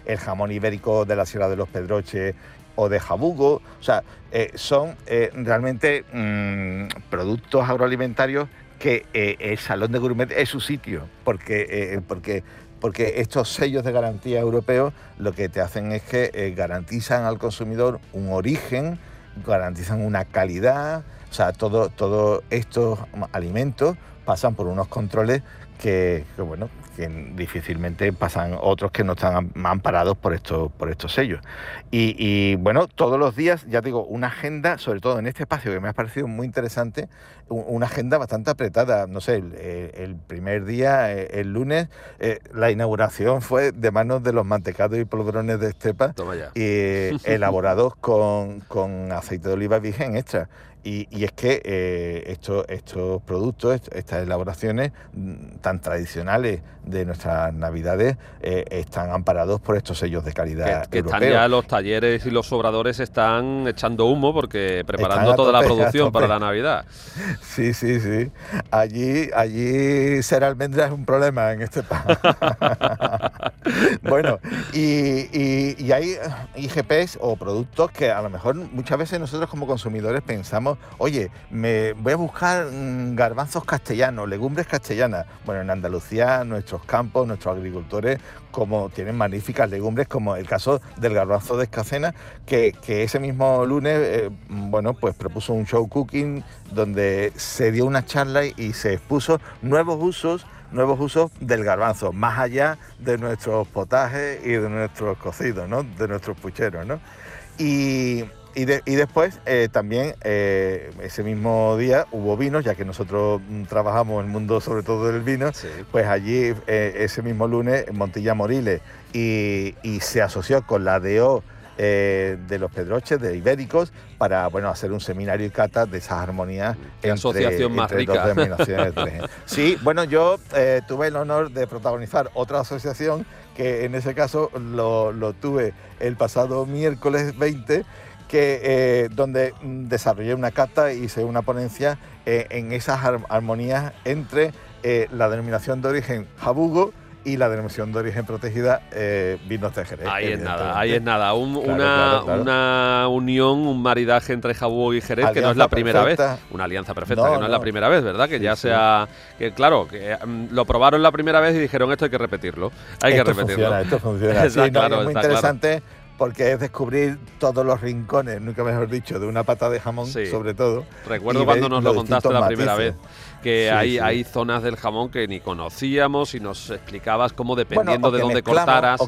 el, jamón ibérico de la Sierra de los Pedroches o de Jabugo. O sea, eh, son eh, realmente mm, productos agroalimentarios que eh, el Salón de Gourmet es su sitio, porque, porque, porque estos sellos de garantía europeos lo que te hacen es que garantizan al consumidor un origen, garantizan una calidad, o sea, todo- todos estos alimentos pasan por unos controles que, bueno, que difícilmente pasan otros que no están am- amparados por estos, por estos sellos. Y, y, bueno, todos los días, ya digo, una agenda, sobre todo en este espacio que me ha parecido muy interesante, una agenda bastante apretada. No sé, el, primer día, eh, el lunes, eh, la inauguración fue de manos de los mantecados y polvorones de Estepa y elaborados con, con aceite de oliva virgen extra. Y, y es que eh, estos, estos productos, est- estas elaboraciones mm, tan tradicionales de nuestras navidades, eh, están amparados por estos sellos de Que, calidad que están europeos. ya los talleres y los sobradores están echando humo porque preparando Están toda la tope, producción para la Navidad. Sí, sí, sí. Allí, allí ser almendra es un problema en este país. bueno, y, y, hay IGPs o productos que a lo mejor muchas veces nosotros como consumidores pensamos, oye, me voy a buscar mm, garbanzos castellanos, legumbres castellanas. Bueno, en Andalucía nuestros campos, nuestros agricultores, como tienen magníficas legumbres, como el caso del garbanzo de escacena, que, ese mismo lunes, eh, bueno, pues propuso un show cooking donde se dio una charla y se expuso nuevos usos nuevos usos del garbanzo, más allá de nuestros potajes y de nuestros cocidos, ¿no? de nuestros pucheros. ¿no? Y, y, después eh, también eh, ese mismo día hubo vinos, ya que nosotros mm, trabajamos en el mundo sobre todo del vino, pues allí eh, ese mismo lunes en Montilla Moriles y, y se asoció con la DO eh, de los pedroches, de ibéricos, para bueno, hacer un seminario y cata de esas armonías. Qué asociación más rica. sí, bueno, yo eh, tuve el honor de protagonizar otra asociación que en ese caso lo, tuve el pasado miércoles 20 que, eh, donde desarrollé una cata y hice una ponencia en esas armonías entre la denominación de origen jabugo y la denominación de origen protegida eh, vinos de Jerez. Ahí es nada, ahí es nada. una, una, unión, un maridaje entre Jabú y Jerez que no es la primera vez. Una alianza perfecta, que no, es la primera vez, ¿verdad? Que ya sea. Que claro, que mm, lo probaron la primera vez y dijeron esto hay que repetirlo. Hay que repetirlo. Funciona, esto funciona. sí, claro, es muy interesante. Porque es descubrir todos los rincones, nunca mejor dicho, de una pata de jamón, sobre todo. Recuerdo cuando nos lo contaste la primera vez que hay, hay zonas del jamón que ni conocíamos y nos explicabas cómo dependiendo de dónde cortaras.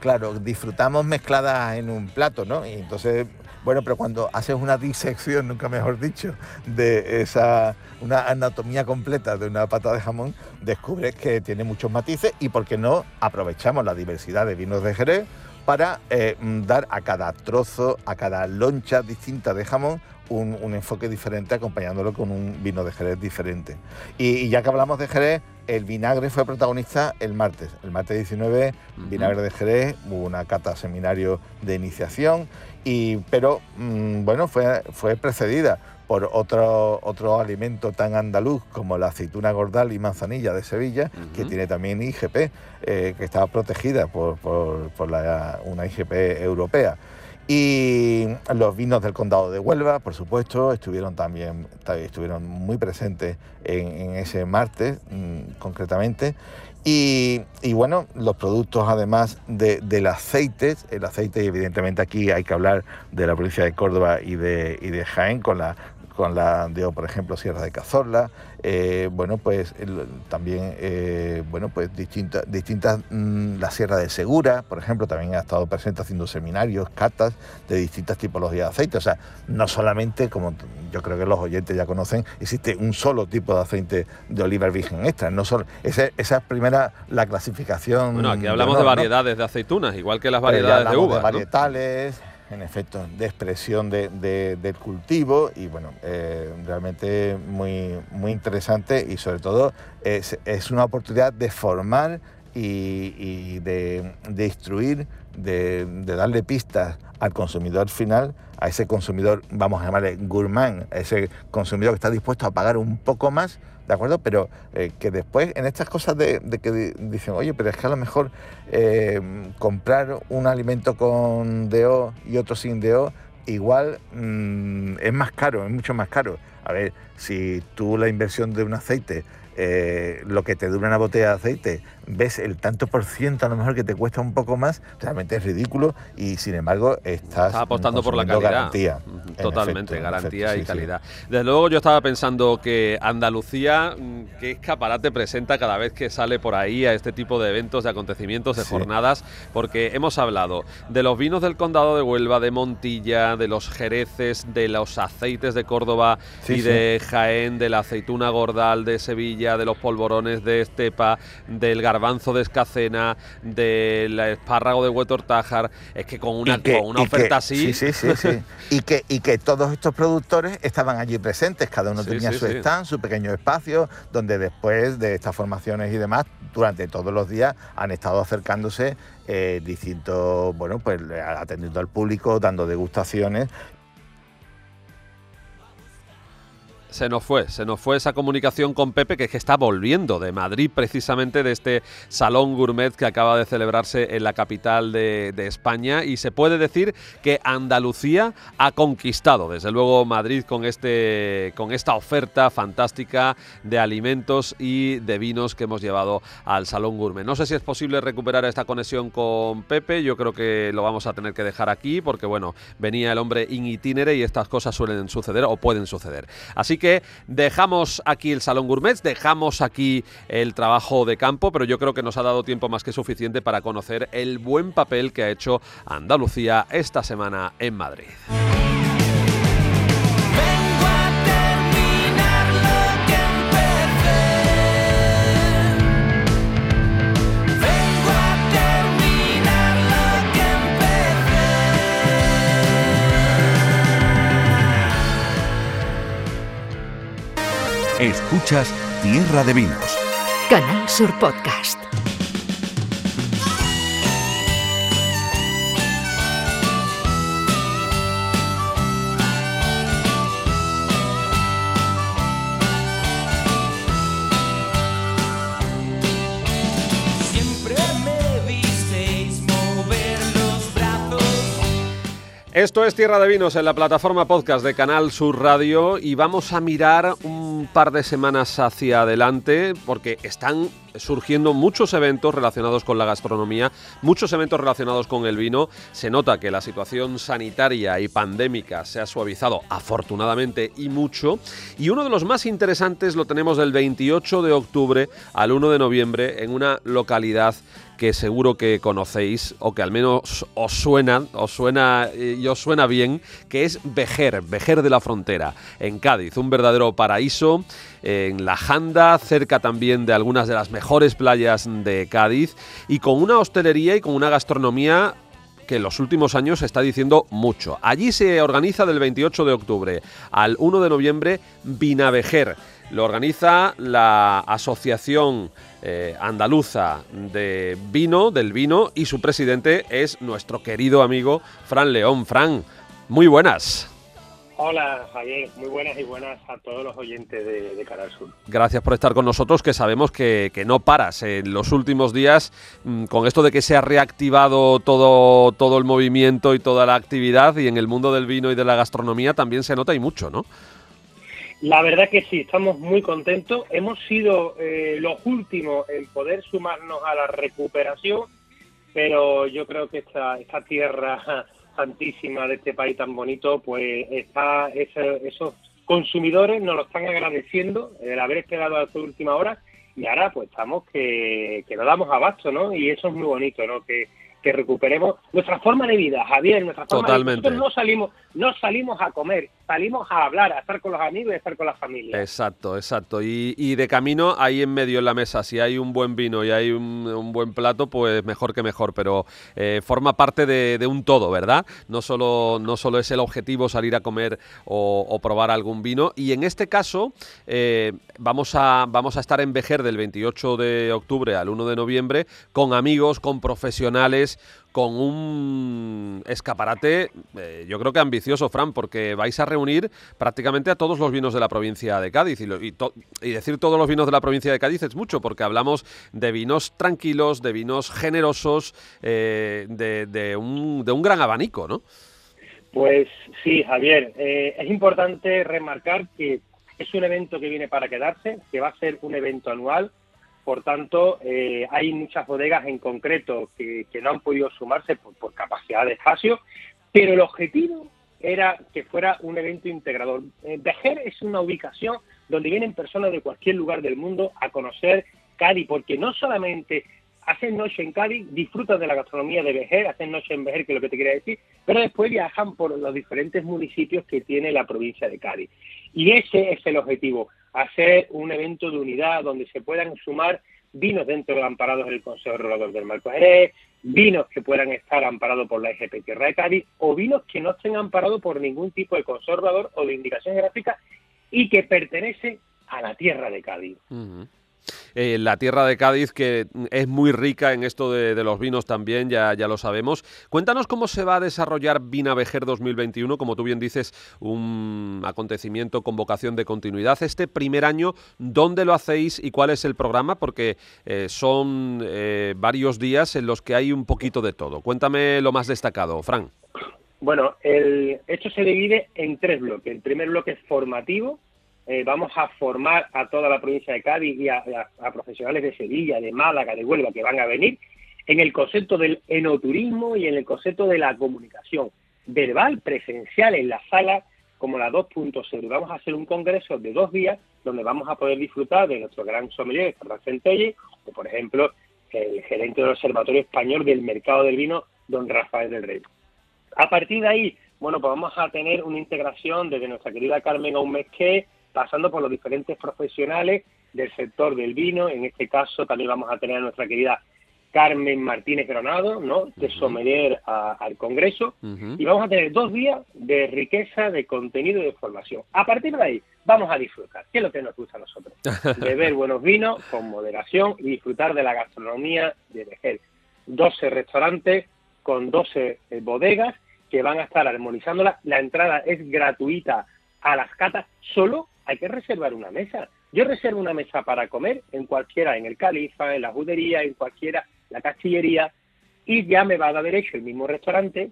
claro, disfrutamos mezcladas en un plato, ¿no? Y entonces, bueno, pero cuando haces una disección, nunca mejor dicho, de esa, una anatomía completa de una pata de jamón, descubres que tiene muchos matices y, ¿por qué no?, aprovechamos la diversidad de vinos de Jerez para eh, dar a cada trozo, a cada loncha distinta de jamón, un, enfoque diferente acompañándolo con un vino de Jerez diferente. Y, ya que hablamos de Jerez, el vinagre fue protagonista el martes. El martes 19, vinagre de Jerez, hubo una cata seminario de iniciación, y, pero mm, bueno, fue, fue precedida por otro, otro alimento tan andaluz como la aceituna gordal y manzanilla de Sevilla, que tiene también IGP, eh, que estaba protegida por, por, por la, una IGP europea. Y los vinos del condado de Huelva, por supuesto, estuvieron también estuvieron muy presentes en, ese martes, mm, concretamente. Y, bueno, los productos además del aceite, el aceite, y evidentemente aquí hay que hablar de la provincia de Córdoba y de, y de Jaén con la con la de, por ejemplo, Sierra de Cazorla, eh, bueno, pues también, eh, bueno, pues distintas, distintas mm, la Sierra de Segura, por ejemplo, también ha estado presente haciendo seminarios, catas de distintas tipologías de aceite, o sea, no solamente, como yo creo que los oyentes ya conocen, existe un solo tipo de aceite de oliva virgen extra, no solo, esa, esa es primera la clasificación. Bueno, aquí hablamos de, variedades de aceitunas, igual que las variedades de uvas. De varietales, en efecto, de expresión de, del cultivo y bueno, eh, realmente muy, muy interesante y sobre todo es, una oportunidad de formar y, de, instruir, de, de, darle pistas al consumidor final, a ese consumidor, vamos a llamarle gourmand, a ese consumidor que está dispuesto a pagar un poco más ¿de acuerdo? Pero eh, que después en estas cosas de, que dicen, oye, pero es que a lo mejor eh, comprar un alimento con DO y otro sin DO, igual mm, es más caro, es mucho más caro. A ver, si tú la inversión de un aceite eh, lo que te dura una botella de aceite, ves el tanto por ciento a lo mejor que te cuesta un poco más, realmente es ridículo y sin embargo estás, apostando por la calidad. Garantía, Totalmente, garantía y calidad. Desde luego yo estaba pensando que Andalucía, mm, qué escaparate presenta cada vez que sale por ahí a este tipo de eventos, de acontecimientos, de jornadas, porque hemos hablado de los vinos del condado de Huelva, de Montilla, de los jereces, de los aceites de Córdoba y de Jaén, de la aceituna gordal de Sevilla de los polvorones de estepa, del garbanzo de escacena, del espárrago de Huetortájar. Es que con una, una oferta así. Sí, sí, sí. y, que, y que todos estos productores estaban allí presentes, cada uno tenía su stand, su pequeño espacio, donde después de estas formaciones y demás, durante todos los días han estado acercándose eh, distintos, bueno, pues atendiendo al público, dando degustaciones Se nos fue, se nos fue esa comunicación con Pepe, que es que está volviendo de Madrid, precisamente de este Salón Gourmet que acaba de celebrarse en la capital de, España. Y se puede decir que Andalucía ha conquistado, desde luego, Madrid con, este, con esta oferta fantástica de alimentos y de vinos que hemos llevado al Salón Gourmet. No sé si es posible recuperar esta conexión con Pepe, yo creo que lo vamos a tener que dejar aquí, porque bueno, venía el hombre in itinere y estas cosas suelen suceder o pueden suceder. Así que dejamos aquí el Salón Gourmet, dejamos aquí el trabajo de campo, pero yo creo que nos ha dado tiempo más que suficiente para conocer el buen papel que ha hecho Andalucía esta semana en Madrid. Escuchas Tierra de Vinos. Canal Sur Podcast. Siempre me visteis mover los brazos. Esto es Tierra de Vinos en la plataforma podcast de Canal Sur Radio y vamos a mirar un par de semanas hacia adelante porque están surgiendo muchos eventos relacionados con la gastronomía, muchos eventos relacionados con el vino. Se nota que la situación sanitaria y pandémica se ha suavizado afortunadamente y mucho. Y uno de los más interesantes lo tenemos del 28 de octubre al 1 de noviembre en una localidad que seguro que conocéis o que al menos os suena, os suena eh, y os suena bien, que es Vejer, Vejer de la Frontera, en Cádiz, un verdadero paraíso en la Janda, cerca también de algunas de las mejores playas de Cádiz y con una hostelería y con una gastronomía que en los últimos años se está diciendo mucho. Allí se organiza del 28 de octubre al 1 de noviembre Vinavejer. Lo organiza la Asociación eh, Andaluza de Vino, del Vino, y su presidente es nuestro querido amigo Fran León. Fran, muy buenas. Hola Javier, muy buenas y buenas a todos los oyentes de, de Canal Sur. Gracias por estar con nosotros, que sabemos que, que no paras. En los últimos días, mm, con esto de que se ha reactivado todo, todo el movimiento y toda la actividad, y en el mundo del vino y de la gastronomía también se nota y mucho, ¿no? La verdad que sí, estamos muy contentos. Hemos sido eh, los últimos en poder sumarnos a la recuperación, pero yo creo que esta, esta tierra santísima de este país tan bonito, pues está ese- esos consumidores nos lo están agradeciendo el haber esperado a esta última hora y ahora pues estamos que, que nos damos abasto, ¿no? Y eso es muy bonito, ¿no? Que, que recuperemos nuestra forma de vida, Javier, nuestra forma Totalmente. de Nosotros no salimos, no salimos a comer, salimos a hablar, a estar con los amigos y a estar con la familia. Exacto, exacto. Y, y de camino, ahí en medio en la mesa, si hay un buen vino y hay un, un buen plato, pues mejor que mejor, pero eh, forma parte de, de un todo, ¿verdad? No solo, no solo es el objetivo salir a comer o, o probar algún vino. Y en este caso, eh, vamos, a, vamos a estar en Vejer del 28 de octubre al 1 de noviembre con amigos, con profesionales, con un escaparate, eh, yo creo que ambicioso, Fran, porque vais a reunir prácticamente a todos los vinos de la provincia de Cádiz. Y, lo- y decir todos los vinos de la provincia de Cádiz es mucho, porque hablamos de vinos tranquilos, de vinos generosos, eh, de, de un, de un gran abanico, ¿no? Pues sí, Javier, eh, es importante remarcar que es un evento que viene para quedarse, que va a ser un evento anual, por tanto, eh, hay muchas bodegas en concreto que, que no han podido sumarse por, por capacidad de espacio, pero el objetivo era que fuera un evento integrador. Eh, Vejer es una ubicación donde vienen personas de cualquier lugar del mundo a conocer Cádiz, porque no solamente hacen noche en Cádiz, disfrutan de la gastronomía de Vejer, hacen noche en Vejer, que es lo que te quería decir, pero después viajan por los diferentes municipios que tiene la provincia de Cádiz. Y ese es el objetivo, hacer un evento de unidad donde se puedan sumar vinos dentro de amparados del Consejo Regulador del Marco Jerez, vinos que puedan estar amparados por la EGP Tierra de Cádiz o vinos que no estén amparados por ningún tipo de conservador o de indicación gráfica y que pertenecen a la tierra de Cádiz. Eh, la tierra de Cádiz que es muy rica en esto de, los vinos también, ya, ya lo sabemos. Cuéntanos cómo se va a desarrollar Vinavejer 2021, como tú bien dices, un acontecimiento con vocación de continuidad. Este primer año, ¿dónde lo hacéis y cuál es el programa? Porque eh, son eh, varios días en los que hay un poquito de todo. Cuéntame lo más destacado, Fran. Bueno, el, esto se divide en tres bloques. El primer bloque es formativo. Eh, vamos a formar a toda la provincia de Cádiz y a, profesionales de Sevilla, de Málaga, de Huelva que van a venir en el concepto del enoturismo y en el concepto de la comunicación verbal, presencial en la sala como la 2.0. Y Vamos a hacer un congreso de dos días donde vamos a poder disfrutar de nuestro gran sommelier, Ferran Centelles, o por ejemplo, el gerente del Observatorio Español del Mercado del Vino, don Rafael del Rey. A partir de ahí, bueno, pues vamos a tener una integración desde nuestra querida Carmen Aumesqué, pasando por los diferentes profesionales del sector del vino. En este caso también vamos a tener a nuestra querida Carmen Martínez Granado, ¿no? De sommelier a- al Congreso. Y vamos a tener dos días de riqueza, de contenido y de formación. A partir de ahí, vamos a disfrutar, que es lo que nos gusta a nosotros. Beber buenos vinos con moderación y disfrutar de la gastronomía de Vejer. 12 restaurantes con 12 eh, bodegas que van a estar armonizándola. La entrada es gratuita a las catas, solo hay que reservar una mesa. Yo reservo una mesa para comer en cualquiera, en el Califa, en la judería, en cualquiera, la castillería, y ya me va a dar derecho el mismo restaurante,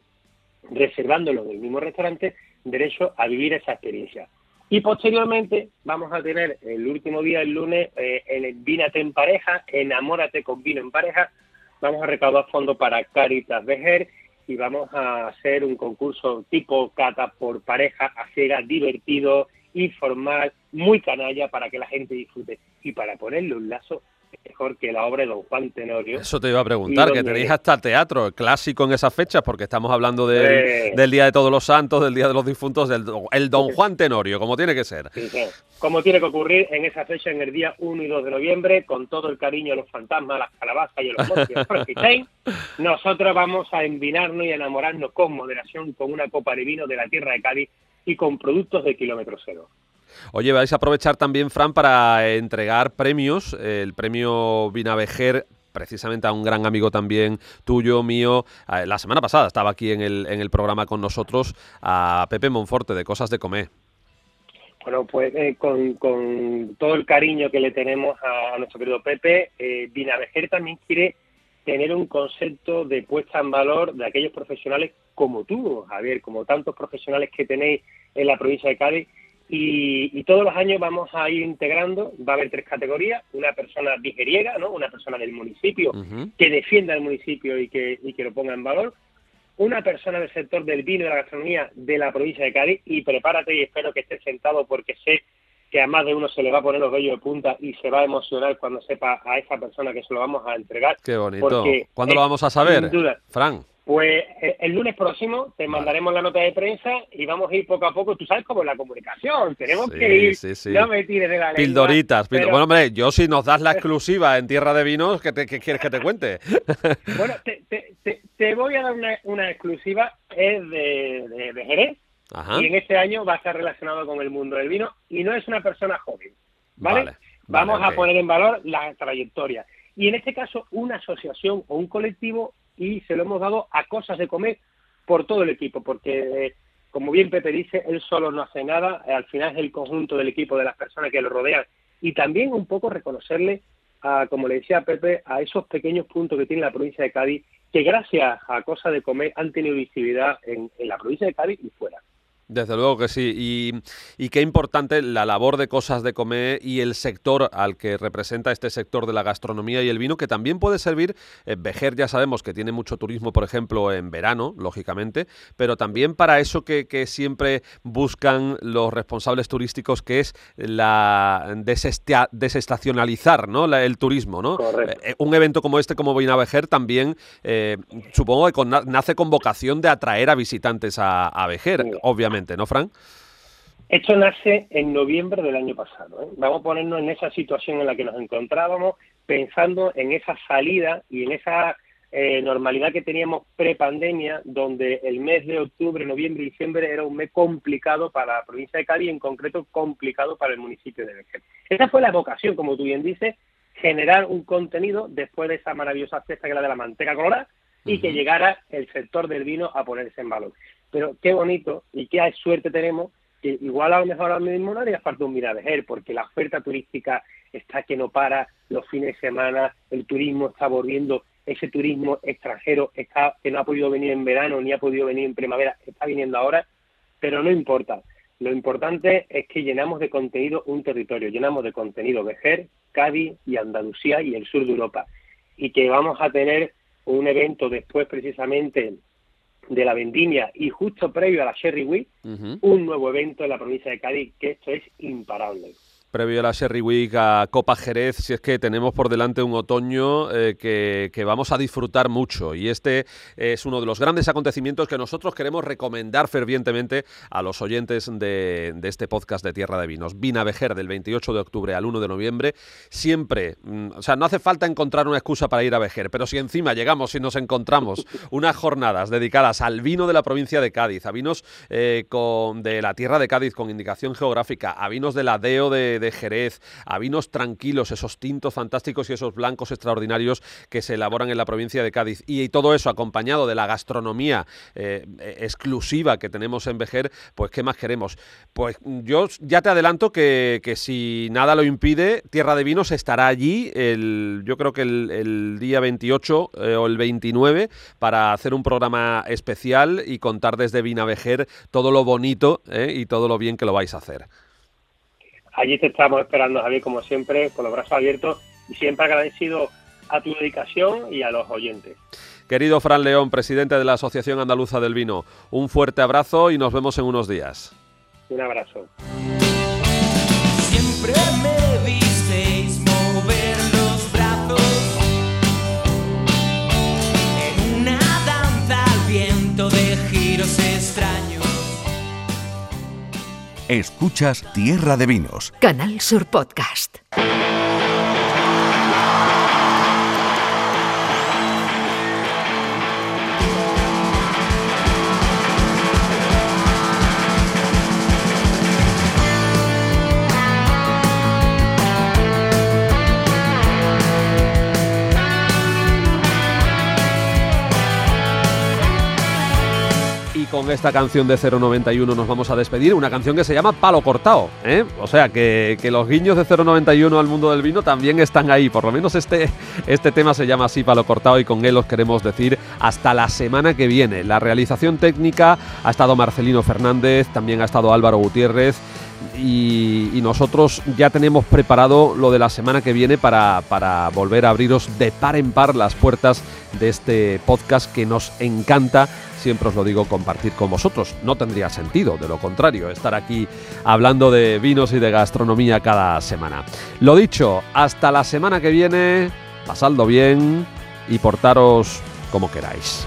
reservándolo del mismo restaurante, derecho a vivir esa experiencia. Y posteriormente vamos a tener el último día, el lunes, eh, en Vínate en pareja, enamórate con vino en pareja, vamos a recaudar fondos para Caritas Vejer y vamos a hacer un concurso tipo cata por pareja, a ciegas, divertido, informal, muy canalla para que la gente disfrute. Y para ponerle un lazo, mejor que la obra de Don Juan Tenorio. Eso te iba a preguntar, que tenéis hasta teatro clásico en esas fechas, porque estamos hablando del, del Día de Todos los Santos, del Día de los Difuntos, del el Don Juan Tenorio, como tiene que ser. Sí, sí. Como tiene que ocurrir en esa fecha, en el día 1 y 2 de noviembre, con todo el cariño a los fantasmas, a las calabazas y a los monstruos nosotros vamos a envinarnos y enamorarnos con moderación, con una copa de vino de la tierra de Cádiz y con productos de kilómetro cero. Oye, vais a aprovechar también, Fran, para entregar premios, el premio Vinavejer precisamente a un gran amigo también tuyo, mío. Eh, La semana pasada estaba aquí en el, en el programa con nosotros a Pepe Monforte de Cosas de Comer. Bueno, pues eh, con, con todo el cariño que le tenemos a, a nuestro querido Pepe, eh, Vinavejer también quiere tener un concepto de puesta en valor de aquellos profesionales como tú, Javier, como tantos profesionales que tenéis en la provincia de Cádiz. Y, y todos los años vamos a ir integrando, va a haber tres categorías, una persona vigeriega, ¿no? una persona del municipio que defienda el municipio y que, y que lo ponga en valor, una persona del sector del vino y de la gastronomía de la provincia de Cádiz y prepárate y espero que estés sentado porque sé que a más de uno se le va a poner los vellos de punta y se va a emocionar cuando sepa a esa persona que se lo vamos a entregar. Qué bonito. ¿Cuándo lo vamos a saber, sin duda, Fran? Pues eh, el lunes próximo te mandaremos la nota de prensa y vamos a ir poco a poco. Tú sabes cómo es la comunicación. Tenemos Sí, que ir. sí, sí. No me tires de la Pildoritas. pil- pero- Bueno, hombre, yo si nos das la exclusiva en Tierra de Vinos, ¿qué, te- qué quieres que te cuente? Bueno, te, te, te, te voy a dar una, una exclusiva. Es de, de, de Jerez. Ajá. Y en este año va a estar relacionado con el mundo del vino y no es una persona joven. ¿Vale? Vale, Vamos vale, a poner en valor la trayectoria. Y en este caso, una asociación o un colectivo y se lo hemos dado a cosas de comer por todo el equipo, porque eh, como bien Pepe dice, él solo no hace nada, eh, al final es el conjunto del equipo, de las personas que lo rodean y también un poco reconocerle, a, como le decía Pepe, a esos pequeños puntos que tiene la provincia de Cádiz, que gracias a cosas de comer han tenido visibilidad en, en la provincia de Cádiz y fuera. Desde luego que sí. Y, y qué importante la labor de cosas de comer y el sector al que representa este sector de la gastronomía y el vino, que también puede servir. eh, Vejer ya sabemos que tiene mucho turismo, por ejemplo, en verano, lógicamente, pero también para eso que, que siempre buscan los responsables turísticos, que es la desestia- desestacionalizar ¿no? La- el turismo. ¿no? Eh, un evento como este, como Vinavejer, también eh, supongo que con- nace con vocación de atraer a visitantes a, a Vejer, obviamente, ¿no, Fran? Esto nace en noviembre del año pasado. ¿eh? Vamos a ponernos en esa situación en la que nos encontrábamos, pensando en esa salida y en esa eh, normalidad que teníamos pre-pandemia, donde el mes de octubre, noviembre y diciembre era un mes complicado para la provincia de Cádiz y en concreto complicado para el municipio de Vejer. Esa fue la vocación, como tú bien dices, generar un contenido después de esa maravillosa fiesta que era de la manteca colorada y que llegara el sector del vino a ponerse en valor. Pero qué bonito y qué suerte tenemos que igual a lo mejor ahora mismo no haría falta un Miravejer, porque la oferta turística está que no para, los fines de semana, el turismo está volviendo, ese turismo extranjero está que no ha podido venir en verano ni ha podido venir en primavera, está viniendo ahora, pero no importa. Lo importante es que llenamos de contenido un territorio, llenamos de contenido Vejer, Cádiz y Andalucía y el sur de Europa. Y que vamos a tener un evento después precisamente de la vendimia y justo previo a la Sherry Week, un nuevo evento en la provincia de Cádiz, que esto es imparable previo a la Sherry Week, a Copa Jerez, si es que tenemos por delante un otoño eh, que, vamos a disfrutar mucho. Y este es uno de los grandes acontecimientos que nosotros queremos recomendar fervientemente a los oyentes de, este podcast de Tierra de Vinos. Vina Vejer del 28 de octubre al 1 de noviembre. Siempre, mm, o sea, no hace falta encontrar una excusa para ir a Vejer, pero si encima llegamos y nos encontramos unas jornadas dedicadas al vino de la provincia de Cádiz, a vinos eh, con, de la tierra de Cádiz con indicación geográfica, a vinos de la DEO de de, Jerez, a vinos tranquilos, esos tintos fantásticos y esos blancos extraordinarios que se elaboran en la provincia de Cádiz. Y, todo eso acompañado de la gastronomía eh, exclusiva que tenemos en Vejer, pues ¿qué más queremos? Pues yo ya te adelanto que, si nada lo impide, Tierra de Vinos estará allí, el, yo creo que el, día 28 eh, o el 29, para hacer un programa especial y contar desde Vinavejer todo lo bonito eh, y todo lo bien que lo vais a hacer. Allí te estamos esperando, Javier, como siempre, con los brazos abiertos y siempre agradecido a tu dedicación y a los oyentes. Querido Fran León, presidente de la Asociación Andaluza del Vino, un fuerte abrazo y nos vemos en unos días. Un abrazo. Siempre me visteis Escuchas Tierra de Vinos. Canal Sur Podcast. Con esta canción de 091 nos vamos a despedir, una canción que se llama Palo Cortado, ¿eh? o sea que, los guiños de 091 al mundo del vino también están ahí, por lo menos este, este tema se llama así Palo Cortado y con él os queremos decir hasta la semana que viene. La realización técnica ha estado Marcelino Fernández, también ha estado Álvaro Gutiérrez y, nosotros ya tenemos preparado lo de la semana que viene para, para volver a abriros de par en par las puertas de este podcast que nos encanta siempre os lo digo, compartir con vosotros. No tendría sentido, de lo contrario, estar aquí hablando de vinos y de gastronomía cada semana. Lo dicho, hasta la semana que viene, pasadlo bien y portaros como queráis.